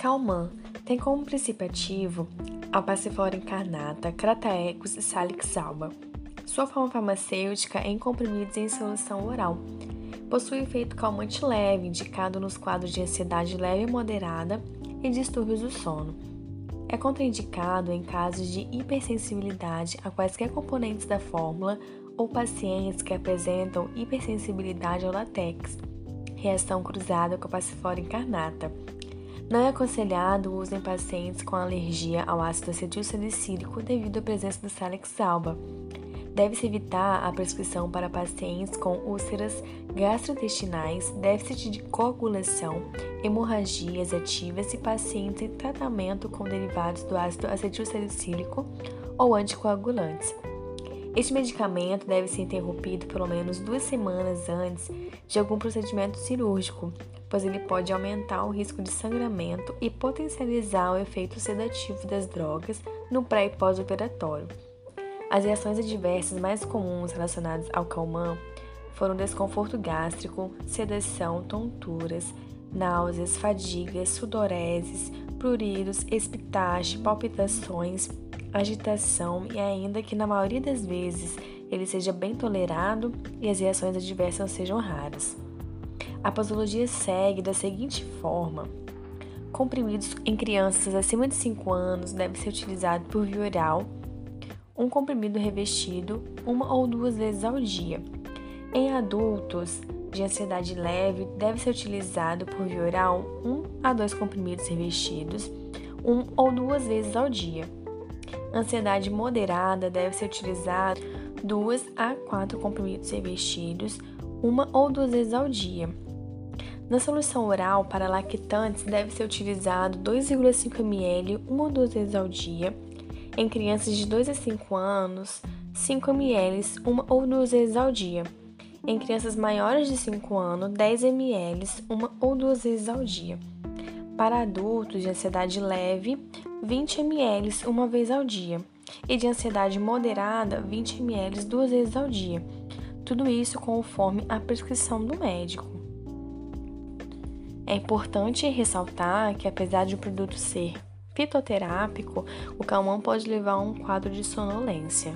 Calman tem como princípio ativo a passiflora incarnata, Crataecus e Salix alba. Sua forma farmacêutica é em comprimidos em solução oral. Possui efeito calmante leve, indicado nos quadros de ansiedade leve e moderada e distúrbios do sono. É contraindicado em casos de hipersensibilidade a quaisquer componentes da fórmula ou pacientes que apresentam hipersensibilidade ao látex, reação cruzada com a passiflora incarnata. Não é aconselhado o uso em pacientes com alergia ao ácido acetilsalicílico devido à presença do Salix alba. Deve-se evitar a prescrição para pacientes com úlceras gastrointestinais, déficit de coagulação, hemorragias ativas e pacientes em tratamento com derivados do ácido acetilsalicílico ou anticoagulantes. Este medicamento deve ser interrompido pelo menos duas semanas antes de algum procedimento cirúrgico, pois ele pode aumentar o risco de sangramento e potencializar o efeito sedativo das drogas no pré e pós-operatório. As reações adversas mais comuns relacionadas ao calmã foram desconforto gástrico, sedação, tonturas, náuseas, fadigas, sudoreses, pruridos, espitache, palpitações, agitação e ainda que na maioria das vezes ele seja bem tolerado e as reações adversas sejam raras. A posologia segue da seguinte forma: comprimidos em crianças acima de 5 anos deve ser utilizado por via oral, um comprimido revestido uma ou duas vezes ao dia. Em adultos de ansiedade leve, deve ser utilizado por via oral um a dois comprimidos revestidos, um ou duas vezes ao dia. Ansiedade moderada deve ser utilizado duas a quatro comprimidos revestidos, uma ou duas vezes ao dia. Na solução oral para lactantes deve ser utilizado 2,5 ml uma ou duas vezes ao dia. Em crianças de 2 a 5 anos, 5 ml uma ou duas vezes ao dia. Em crianças maiores de 5 anos, 10 ml uma ou duas vezes ao dia. Para adultos de ansiedade leve, 20 ml uma vez ao dia, e de ansiedade moderada, 20 ml duas vezes ao dia. Tudo isso conforme a prescrição do médico. É importante ressaltar que, apesar de o produto ser fitoterápico, o calmão pode levar a um quadro de sonolência.